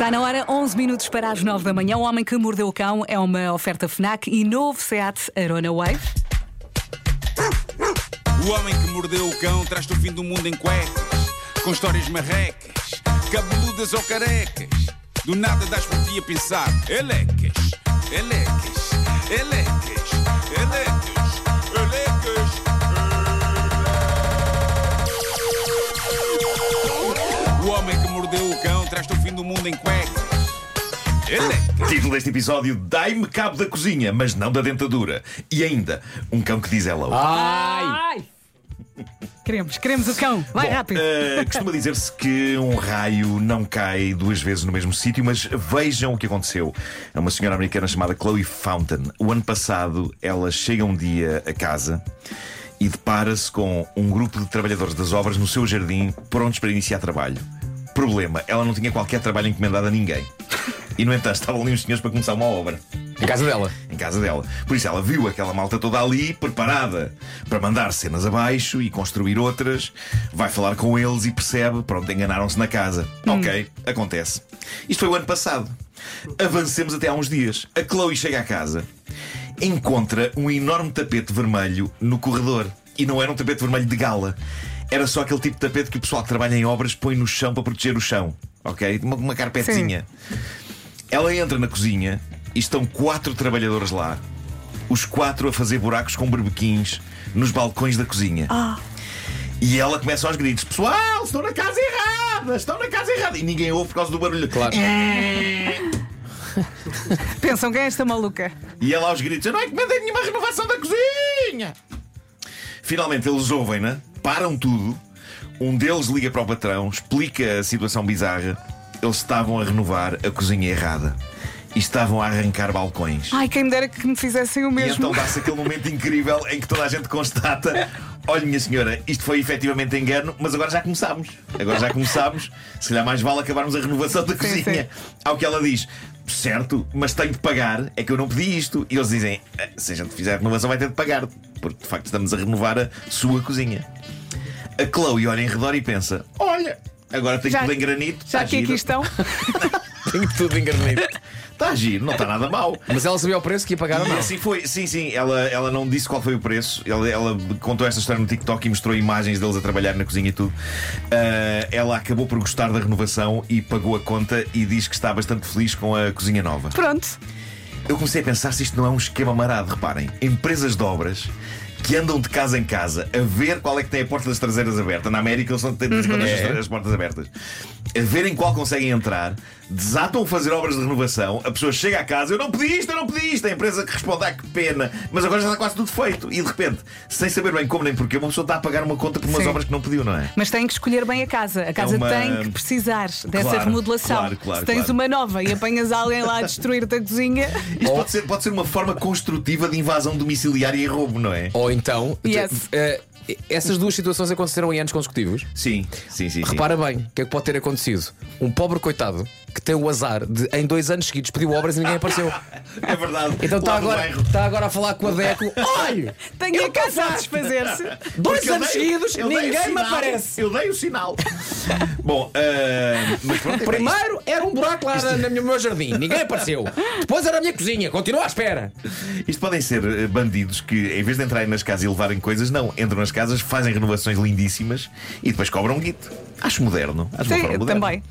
Está na hora, 11 minutos para as 9 da manhã. O Homem que Mordeu o Cão é uma oferta FNAC e novo SEAT Arona Wave. O homem que mordeu o cão traz-te o fim do mundo em cuecas, com histórias marrecas, cabeludas ou carecas. Do nada das por ti a pensar, elecas, elecas, elecas, elecas, mordeu o cão traz-te o fim do mundo em cuecas. Elecas. Título deste episódio: Dai-me cabo da cozinha, mas não da dentadura. E ainda, um cão que diz hello. Ai! Queremos, queremos o cão. Vai Bom, rápido. eh, costuma dizer-se que um raio não cai duas vezes no mesmo sítio, mas vejam o que aconteceu a uma senhora americana chamada Chloe Fountain. O ano passado, ela chega um dia a casa e depara-se com um grupo de trabalhadores das obras no seu jardim, prontos para iniciar trabalho. Problema, ela não tinha qualquer trabalho encomendado a ninguém. E, no entanto, estavam ali os senhores para começar uma obra Em casa dela. em casa dela. Por isso ela viu aquela malta toda ali, preparada para mandar cenas abaixo e construir outras. Vai falar com eles e percebe, pronto, enganaram-se na casa. Ok, acontece. Isto foi o ano passado. Avancemos até há uns dias. A Chloe chega à casa, encontra um enorme tapete vermelho no corredor. E não era um tapete vermelho de gala. Era só aquele tipo de tapete que o pessoal que trabalha em obras põe no chão para proteger o chão. Ok? Uma, uma carpetezinha. Ela entra na cozinha e estão quatro trabalhadores lá, os quatro a fazer buracos com berbequins nos balcões da cozinha. E ela começa aos gritos: Pessoal, estão na casa errada, estão na casa errada. E ninguém ouve por causa do barulho. Claro. Pensam quem é esta maluca? E ela aos gritos: Eu não encomendei nenhuma renovação da cozinha. Finalmente eles ouvem-na, param tudo. Um deles liga para o patrão, explica a situação bizarra. Eles estavam a renovar a cozinha errada e estavam a arrancar balcões. Ai, quem me dera que me fizessem o E mesmo. então dá-se aquele momento incrível em que toda a gente constata: olha, minha senhora, isto foi efetivamente engano, mas agora já começámos. Agora já começámos. Se calhar mais vale acabarmos a renovação da cozinha. sim. Ao que ela diz: certo, mas tenho de pagar, é que eu não pedi isto. E eles dizem: "Ah, se a gente fizer a renovação, vai ter de pagar, porque de facto estamos a renovar a sua cozinha. A Chloe olha em redor e pensa: olha, agora tenho Já- tudo em granito. Já que aqui estão. Tenho tudo engarnido. Está a giro, não está nada mal. Mas ela sabia o preço que ia pagar ou não? assim foi, sim, sim, ela, ela não disse qual foi o preço. Ela, ela contou esta história no TikTok e mostrou imagens deles a trabalhar na cozinha e tudo. Ah, ela acabou por gostar da renovação e pagou a conta e diz que está bastante feliz com a cozinha nova. Pronto. Eu comecei a pensar se isto não é um esquema marado. Reparem, empresas de obras que andam de casa em casa a ver qual é que tem a porta das traseiras aberta. Na América eles são têm de quando É. as portas abertas. A verem qual conseguem entrar, desatam a fazer obras de renovação, a pessoa chega à casa, eu não pedi isto, eu não pedi isto. A empresa que responde, ah, que pena, mas agora já está quase tudo feito. E de repente, sem saber bem como nem porquê, uma pessoa está a pagar uma conta por umas Sim. obras que não pediu, não é? Mas tem que escolher bem a casa. A casa uma- tem que precisar dessa Claro, remodelação. claro, claro, Se tens claro. uma nova e apanhas alguém lá a destruir-te a cozinha. Isto pode ser, pode ser uma forma construtiva de invasão domiciliária e roubo, não é? Ou então, Yes. eh, essas duas situações aconteceram em anos consecutivos. Sim, sim, sim. sim. Repara bem, o que é que pode ter acontecido? Um pobre coitado que tem o azar de, em dois anos seguidos, pediu obras e ninguém apareceu. É verdade. Então está agora, está agora a falar com a Deco. Olha! Tenho a casa a desfazer-se. Dois Porque anos dei- seguidos, ninguém me sinal. aparece. Eu dei o sinal. Bom, mas pronto, é Primeiro era um buraco lá na- no meu jardim, ninguém apareceu. Depois era a minha cozinha, continua à espera. isto, isto podem ser eh, bandidos que, em vez de entrarem nas casas e levarem coisas, não, entram nas casas, fazem renovações lindíssimas e depois cobram um guito. Acho moderno. Acho uma Sim, moderna. também.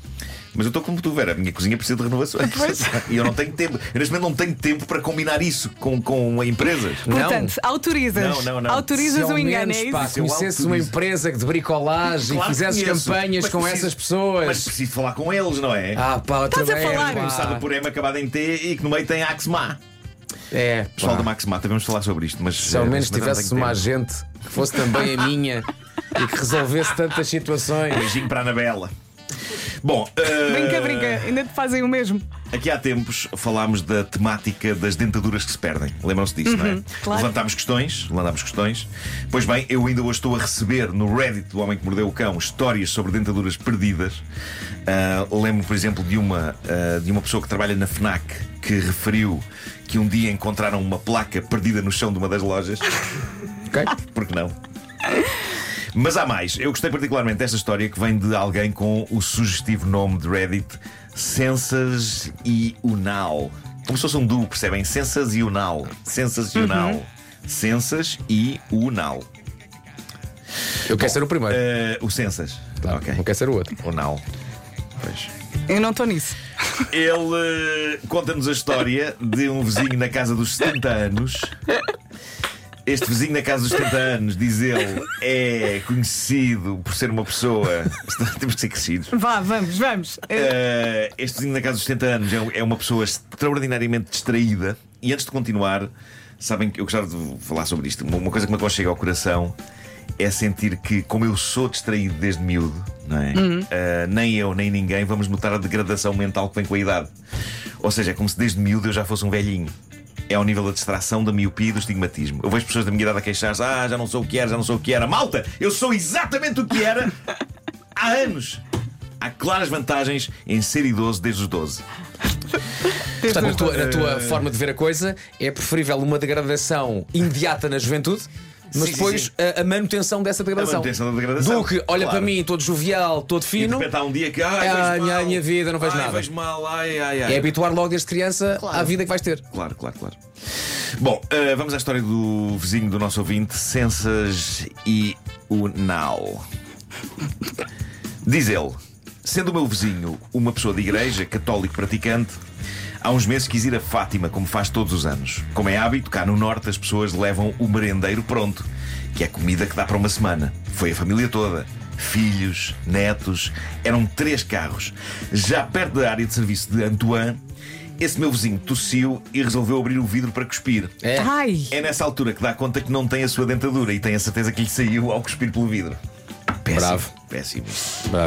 Mas eu estou como tu, Vera. A minha cozinha precisa de renovações. e eu não tenho tempo. Eu neste momento não tenho tempo para combinar isso com, com empresas. Portanto, autorizas. Não, não, não. Autorizas Se o ao engano, é pá, isso? Eu conhecesses uma empresa de bricolagem Claro e conheço, campanhas com preciso- essas pessoas. Mas preciso falar com eles, não é? Ah, pá, Estás a vez, falar? pá. Começado por M acabado em T e que no meio tem Axma. É, Pessoal da Maximata, vamos falar sobre isto. Mas, Se ao eh, menos não tivesse uma agente que fosse também a minha e que resolvesse tantas situações. Beijinho para a Anabela. Bom, eh, Brinca, brinca. Ainda te fazem o mesmo. aqui há tempos falámos da temática das dentaduras que se perdem. Lembram-se disso, não é? claro. Levantámos questões, levantámos questões. Pois bem, eu ainda hoje estou a receber no Reddit do Homem que Mordeu o Cão histórias sobre dentaduras perdidas. Ah, lembro, por exemplo, de uma, ah, de uma pessoa que trabalha na FNAC que referiu que um dia encontraram uma placa perdida no chão de uma das lojas. Ok? Porque não? Mas há mais. Eu gostei particularmente desta história que vem de alguém com o sugestivo nome de Reddit Sensas e Unal. Como se fosse um duo, percebem? Sensas e Unal. Sensas e Unal. Sensas e Unal. Eu quero ser o primeiro. Eh, o Sensas. Tá, ok. Não quero ser o outro. Unal. Pois. Eu não estou nisso. Ele eh, conta-nos a história de um vizinho na casa dos 70 anos. Este vizinho na casa dos 70 anos, diz ele, é conhecido por ser uma pessoa. Temos de ser crescidos. Vá, vamos, vamos. Uh, este vizinho na casa dos 70 anos é, é uma pessoa extraordinariamente distraída. E antes de continuar, sabem que eu gostava de falar sobre isto. Uma coisa que me aconchega ao coração é sentir que, como eu sou distraído desde miúdo, é? Uh, nem eu, nem ninguém vamos notar a degradação mental que vem com a idade. Ou seja, é como se desde miúdo eu já fosse um velhinho. É ao nível da distração, da miopia e do estigmatismo. Eu vejo pessoas da minha idade a queixar-se: ah, já não sou o que era, já não sou o que era. Malta, eu sou exatamente o que era há anos. Há claras vantagens em ser idoso desde os 12. Portanto, na tua, tua forma de ver a coisa, é preferível uma degradação imediata na juventude. Mas Sim, depois sim. A, a manutenção dessa degradação. manutenção da degradação. Do que olha Claro. para mim todo jovial, todo E de fino, repente há um dia que ai, Ah, vejo minha- mal. minha vida, não vejo ai, nada. vejo mal, ai, ai, ai. é habituar logo desde criança à vida que vais ter. Claro, claro, claro. Bom, eh, vamos à história do vizinho do nosso ouvinte, Sensas e Unal. Diz ele: sendo o meu vizinho uma pessoa de igreja, católico praticante, há uns meses quis ir a Fátima, como faz todos os anos. Como é hábito, cá no norte as pessoas levam o merendeiro pronto, que é comida que dá para uma semana. Foi a família toda. Filhos, netos, eram três carros. Já perto da área de serviço de Antoine, esse meu vizinho tossiu e resolveu abrir o vidro para cuspir. É. Ai, É nessa altura que dá conta que não tem a sua dentadura e tem a certeza que lhe saiu ao cuspir pelo vidro. Péssimo. Bravo. Péssimo.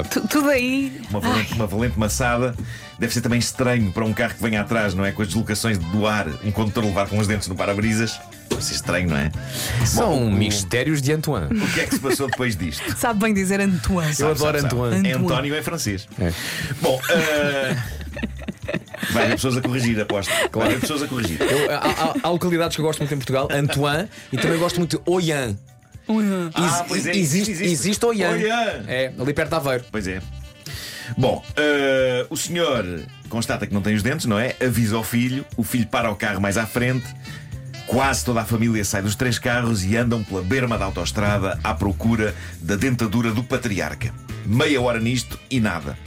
Tu- tudo aí. Uma valente, uma valente maçada deve ser também estranho para um carro que vem atrás, não é? Com as deslocações do ar, um condutor levar com os dentes no para-brisas. Deve ser estranho, não é? São Bom, mistérios de Antoine. O que é que se passou depois disto? Sabe bem dizer Antoine. Sabe, adoro sabe, sabe. Antoine. É Antoine. António é francês. É. Bom, uh... vai haver pessoas a corrigir, aposto. Vai haver pessoas a corrigir. Eu- há, há- há localidades que eu gosto muito em Portugal, Antoine, e também gosto muito de Oyan. Ah, pois é, existe, existe. existe Oyan. Oian. É, ali perto de Aveiro. Pois é. Bom, eh, o senhor constata que não tem os dentes, não é? Avisa ao filho, o filho para o carro mais à frente. Quase toda a família sai dos três carros e andam pela berma da autoestrada à procura da dentadura do patriarca. Meia hora nisto e nada.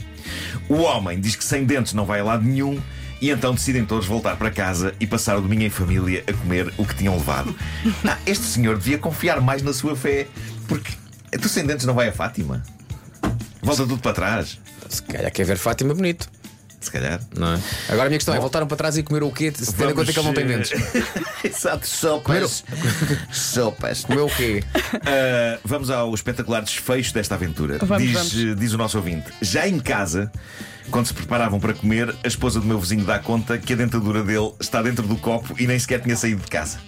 O homem diz que sem dentes não vai a lado nenhum e então decidem todos voltar para casa e passar o domingo em família a comer o que tinham levado. Ah, este senhor devia confiar mais na sua fé, porque tu sem dentes não vai a Fátima. Volta tudo para trás, Se calhar quer ver Fátima bonito, se calhar. não é? Agora a minha questão é: voltaram para trás e comeram o quê? Se tendo em conta que ele não tem dentes. Exato, sopas. sopas. Comeu o quê? Uh, vamos ao espetacular desfecho desta aventura. Vamos, diz, vamos. diz o nosso ouvinte: já em casa. Quando se preparavam para comer, a esposa do meu vizinho dá conta que a dentadura dele está dentro do copo e nem sequer tinha saído de casa.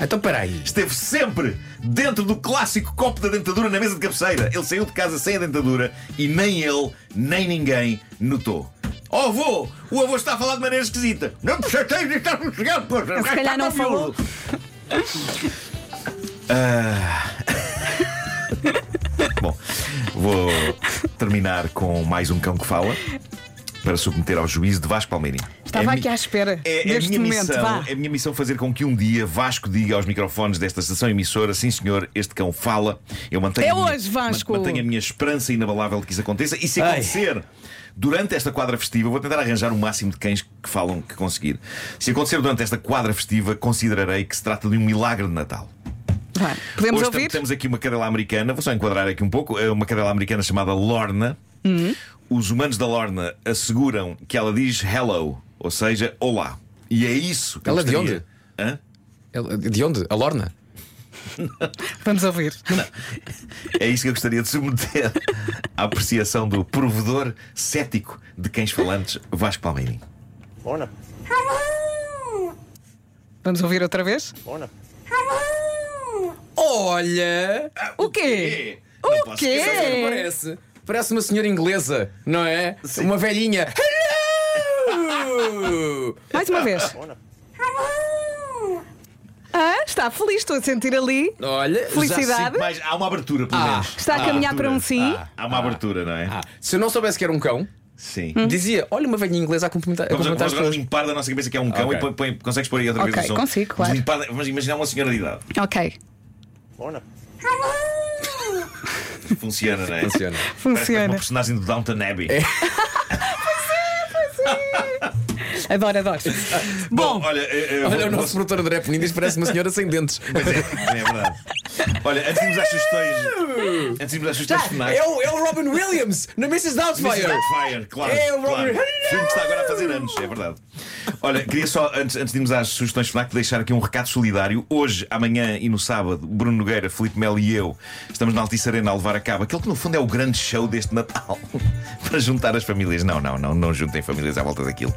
Então peraí. Esteve sempre dentro do clássico copo da dentadura na mesa de cabeceira. Ele saiu de casa sem a dentadura e nem ele, nem ninguém notou. Oh avô, o avô está a falar de maneira esquisita. Não me chateis de estar sossegado, poxa. Se calhar não falou. Ah. Bom, vou terminar com mais um cão que fala para submeter ao juízo de Vasco Palmeirinho. Estava É a aqui mi- à espera, É, é a minha momento, missão, vá. é a minha missão fazer com que um dia Vasco diga aos microfones desta estação emissora: sim, senhor, este cão fala. Eu mantenho, É a minha, hoje, Vasco. mantenho a minha esperança inabalável de que isso aconteça. E se Ai. acontecer durante esta quadra festiva, vou tentar arranjar o máximo de cães que falam que conseguir. Se acontecer durante esta quadra festiva, considerarei que se trata de um milagre de Natal. Podemos Hoje ouvir? temos aqui uma cadela americana, vou só enquadrar aqui um pouco, é uma cadela americana chamada Lorna. Uhum. Os humanos da Lorna asseguram que ela diz hello, ou seja, olá. E é isso que eu Ela de gostaria- onde? Hã? Ela- De onde? A Lorna? Vamos ouvir. É isso que eu gostaria de submeter à apreciação do provedor cético de cães falantes, Vasco Palmeirinho. Lorna, Vamos ouvir outra vez? Lorna. Olha! O quê? Não O posso quê? o que parece? Parece uma senhora inglesa, não é? Uma velhinha. Hello! Mais uma vez. Ah, está feliz, estou a sentir ali. Olha, já Felicidade. Mas há uma abertura, pelo Ah, menos. Está a Há caminhar abertura. para um sim. Há uma abertura, não é? Ah, se eu não soubesse que era um cão, Sim. Dizia: Olha, uma velhinha inglesa a cumprimentar, a Vamos, cumprimentar vamos as agora pessoas. limpar da nossa cabeça que é um cão Ok. e põe, põe- consegues pôr aí outra vez Ok, o som? consigo, Vamos claro. limpar- vamos imaginar uma senhora de idade. Ok, Funciona, não é? Funciona. Parece, parece uma funciona. personagem do Downton Abbey. Adoro, adoro. Bom, olha, eh, eh, Olha, vou- o nosso vou- produtor André Penindas parece uma senhora sem dentes. Pois é, é verdade. Olha, antes de irmos às sugestões. Antes de irmos às sugestões finais. É o, é o Robin Williams na Mrs. Mrs. Doubtfire. Doubtfire, claro. É o claro. Robert- Filme que está agora a fazer anos, é verdade. Olha, queria só, antes, antes de irmos às sugestões FNAC, deixar aqui um recado solidário. Hoje, amanhã e no sábado, Bruno Nogueira, Filipe Melo e eu estamos na Altice Arena a levar a cabo aquele que no fundo é o grande show deste Natal para juntar as famílias. Não, não, não, não juntem famílias à volta daquilo.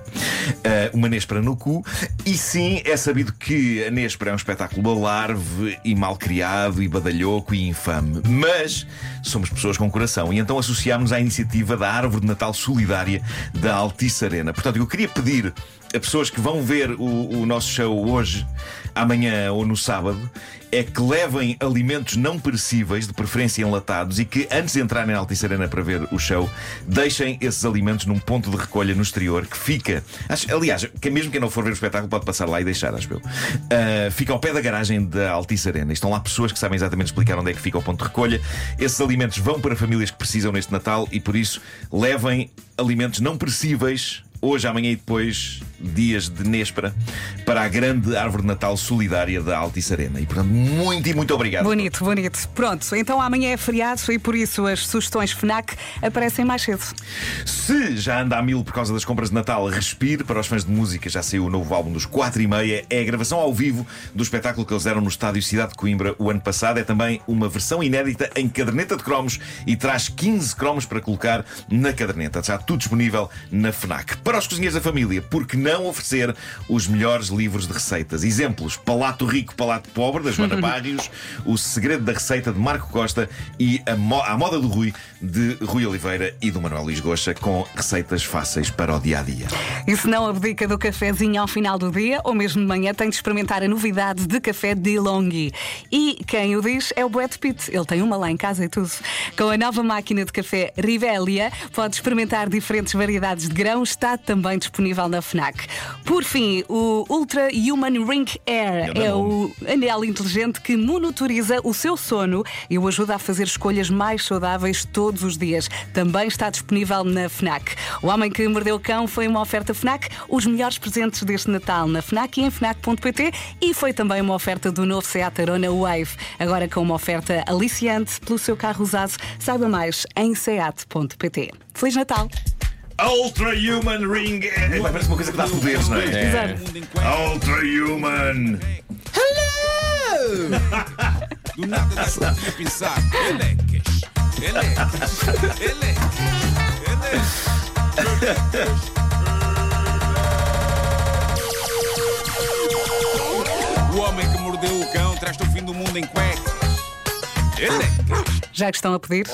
Ah, uma Nespera no cu. E sim, é sabido que a Nespera é um espetáculo alarve e mal criado e badalhoco e infame. Mas somos pessoas com coração e então associámos à iniciativa da Árvore de Natal Solidária da Altice Arena. Portanto, eu queria pedir a pessoas que vão ver o, o nosso show hoje, amanhã ou no sábado, é que levem alimentos não perecíveis, de preferência enlatados, e que antes de entrarem na Altice Arena para ver o show, deixem esses alimentos num ponto de recolha no exterior que fica. acho- aliás, que mesmo quem não for ver o espetáculo pode passar lá e deixar, acho eu. Ah, fica ao pé da garagem da Altice Arena. Estão lá pessoas que sabem exatamente explicar onde é que fica o ponto de recolha. Esses alimentos vão para famílias que precisam neste Natal e por isso levem alimentos não perecíveis hoje, amanhã e depois, dias de Nespera, para a grande árvore de Natal solidária da Altice Arena. E portanto, muito e muito obrigado. Bonito, bonito. Pronto, então amanhã é feriado e por isso as sugestões FNAC aparecem mais cedo. Se já anda a mil por causa das compras de Natal, respire para os fãs de música. Já saiu o novo álbum dos 4 e meia. É a gravação ao vivo do espetáculo que eles deram no estádio Cidade de Coimbra o ano passado. É também uma versão inédita em caderneta de cromos e traz 15 cromos para colocar na caderneta. Está tudo disponível na FNAC. Para os cozinheiros da família, por que não oferecer os melhores livros de receitas? Exemplos: Palato Rico, Palato Pobre, da Joana Barrios, O Segredo da Receita, de Marco Costa e A, Mo a Moda do Rui, de Rui Oliveira e do Manuel Luís Goxa, com receitas fáceis para o dia a dia. E se não abdica do cafezinho ao final do dia, ou mesmo de manhã, tem de experimentar a novidade de café de Longhi. E quem o diz é o Brad Pitt. Ele tem uma lá em casa e tudo. Com a nova máquina de café Rivelia, pode experimentar diferentes variedades de grãos. Está também disponível na FNAC. Por fim, o Ultra Human Ring Air é nome. o anel inteligente que monitoriza o seu sono e o ajuda a fazer escolhas mais saudáveis todos os dias. Também está disponível na FNAC. O Homem que Mordeu o Cão foi uma oferta FNAC, os melhores presentes deste Natal na FNAC e em FNAC.pt e foi também uma oferta do novo Seat Arona Wave, agora com uma oferta aliciante pelo seu carro usado. Saiba mais em seat.pt. Feliz Natal! Ultra Human Ring. É, parece uma coisa que dá poderes, não é? Cuecas. Ultra Human. Do nada das ti a pensar. Elecas, elecas, elecas, elecas. O homem que mordeu o cão traz-te o fim do mundo em cuecas. Elecas. Já que estão a pedir?